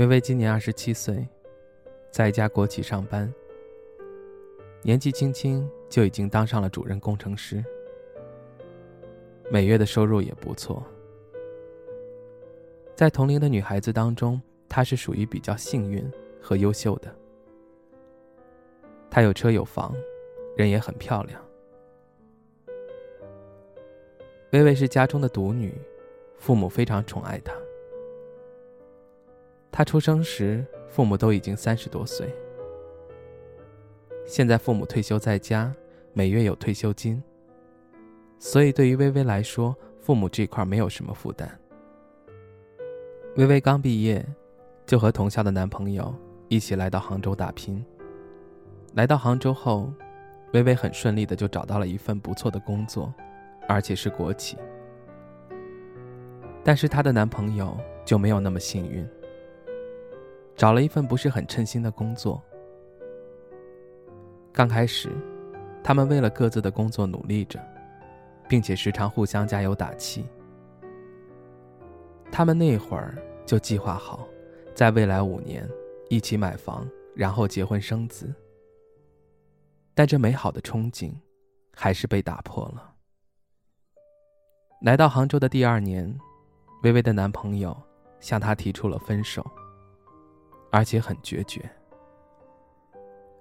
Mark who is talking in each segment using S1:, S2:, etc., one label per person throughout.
S1: 微微今年二十七岁，在一家国企上班。年纪轻轻就已经当上了主任工程师，每月的收入也不错。在同龄的女孩子当中，她是属于比较幸运和优秀的。她有车有房，人也很漂亮。薇薇是家中的独女，父母非常宠爱她。他出生时，父母都已经三十多岁。现在父母退休在家，每月有退休金，所以对于微微来说，父母这块没有什么负担。微微刚毕业，就和同校的男朋友一起来到杭州打拼。来到杭州后，微微很顺利的就找到了一份不错的工作，而且是国企。但是她的男朋友就没有那么幸运。找了一份不是很称心的工作。刚开始，他们为了各自的工作努力着，并且时常互相加油打气。他们那会儿就计划好，在未来五年一起买房，然后结婚生子。但这美好的憧憬，还是被打破了。来到杭州的第二年，微微的男朋友向她提出了分手。而且很决绝。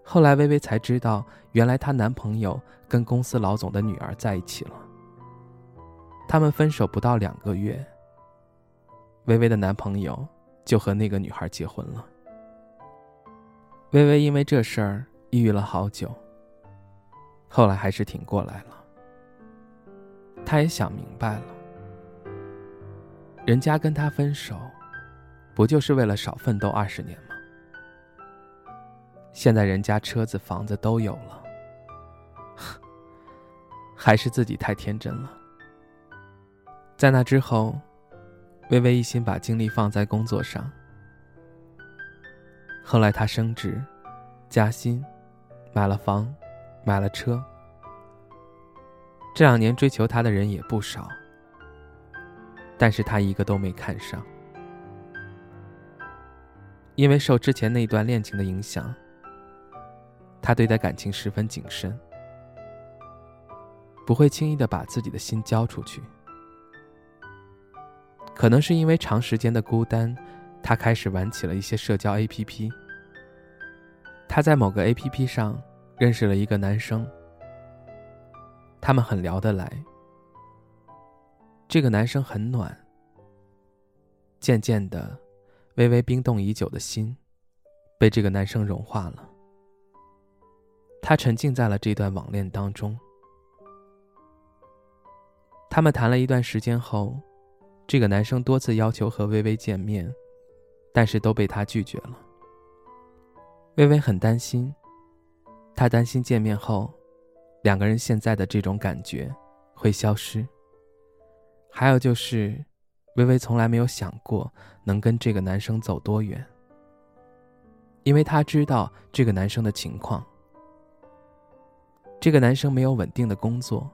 S1: 后来微微才知道，原来她男朋友跟公司老总的女儿在一起了。他们分手不到两个月，微微的男朋友就和那个女孩结婚了。微微因为这事儿抑郁了好久，后来还是挺过来了。她也想明白了，人家跟他分手。不就是为了少奋斗二十年吗？现在人家车子房子都有了，还是自己太天真了。在那之后，微微一心把精力放在工作上。后来他升职、加薪，买了房，买了车。这两年追求他的人也不少，但是他一个都没看上。因为受之前那段恋情的影响，他对待感情十分谨慎，不会轻易的把自己的心交出去。可能是因为长时间的孤单，他开始玩起了一些社交 APP。他在某个 APP 上认识了一个男生，他们很聊得来。这个男生很暖，渐渐的。微微冰冻已久的心，被这个男生融化了。他沉浸在了这段网恋当中。他们谈了一段时间后，这个男生多次要求和微微见面，但是都被他拒绝了。微微很担心，他担心见面后，两个人现在的这种感觉会消失。还有就是。微微从来没有想过能跟这个男生走多远，因为她知道这个男生的情况。这个男生没有稳定的工作，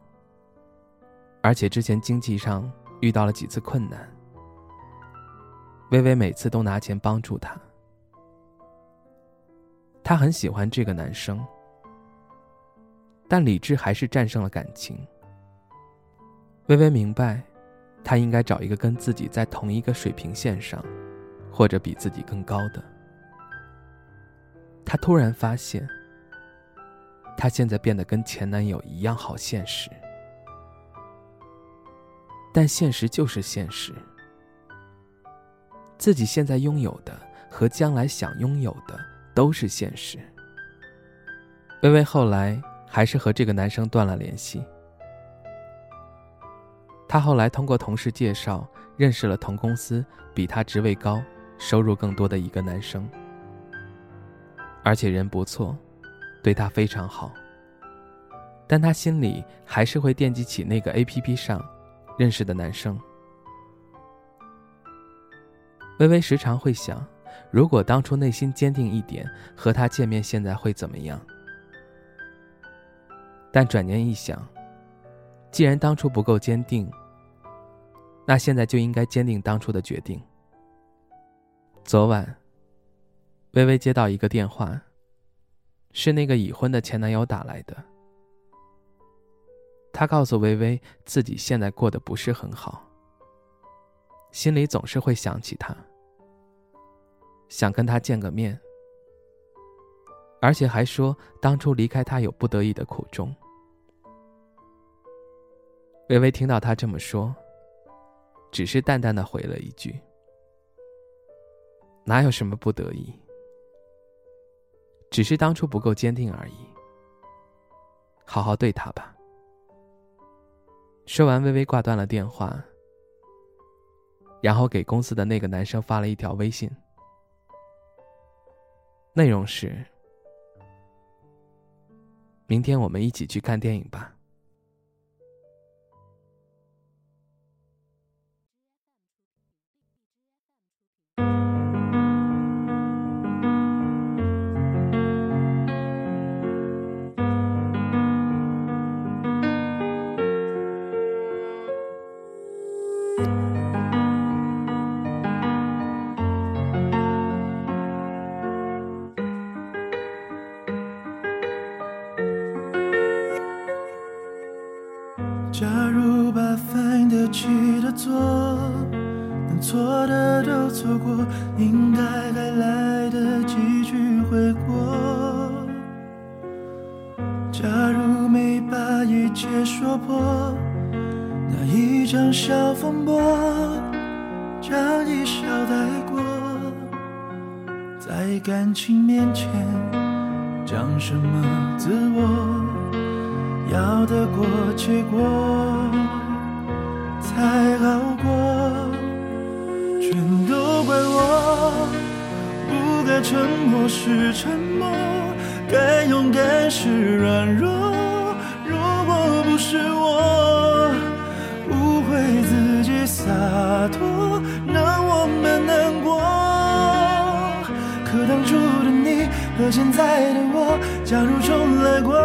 S1: 而且之前经济上遇到了几次困难。微微每次都拿钱帮助他，她很喜欢这个男生，但理智还是战胜了感情。微微明白。他应该找一个跟自己在同一个水平线上，或者比自己更高的。他突然发现，他现在变得跟前男友一样好现实。但现实就是现实，自己现在拥有的和将来想拥有的都是现实。微微后来还是和这个男生断了联系。她后来通过同事介绍认识了同公司比她职位高、收入更多的一个男生，而且人不错，对他非常好。但他心里还是会惦记起那个 A.P.P 上认识的男生。微微时常会想，如果当初内心坚定一点，和他见面，现在会怎么样？但转念一想，既然当初不够坚定，那现在就应该坚定当初的决定。昨晚，微微接到一个电话，是那个已婚的前男友打来的。他告诉微微，自己现在过得不是很好，心里总是会想起他，想跟他见个面，而且还说当初离开他有不得已的苦衷。微微听到他这么说，只是淡淡的回了一句：“哪有什么不得已，只是当初不够坚定而已。好好对他吧。”说完，微微挂断了电话，然后给公司的那个男生发了一条微信，内容是：“明天我们一起去看电影吧。”
S2: 假如把犯得起的错，能错的都错过，应该还来得及去悔过。假如没把一切说破，那一场小风波，将一笑带过，在感情面前，讲什么自我？要得过且过才好过，全都怪我不该沉默是沉默，该勇敢是软弱。如果不是我误会自己洒脱，让我们难过。可当初的你和现在的我，假如重来过。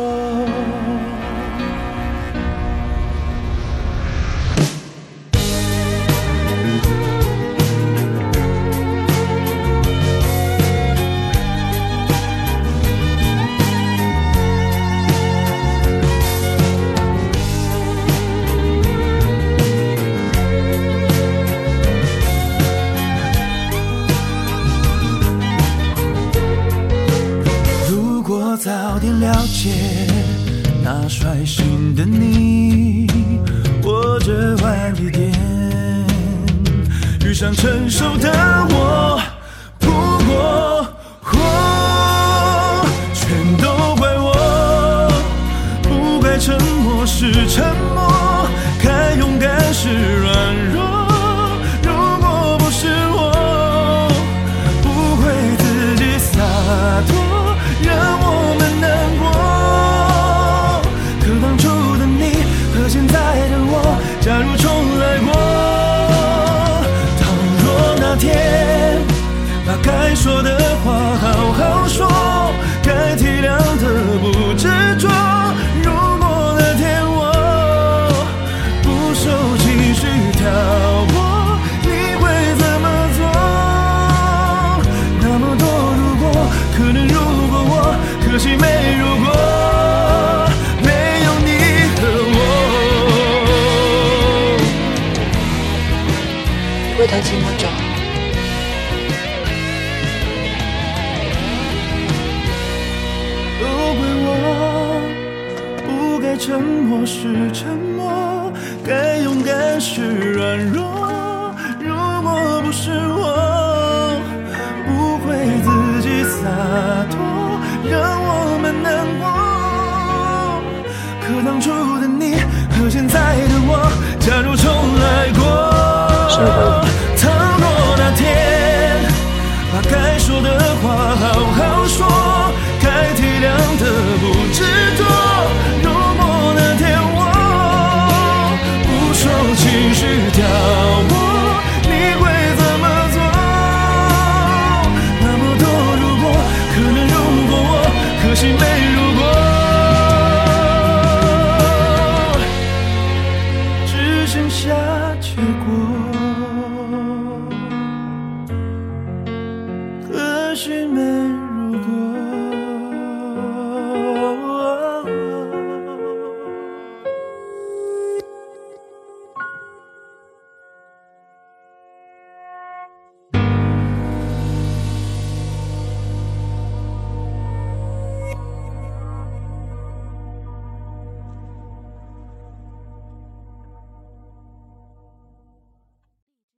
S2: 遇上成熟的我。不过，沉默是沉默该勇敢是软弱如果不是我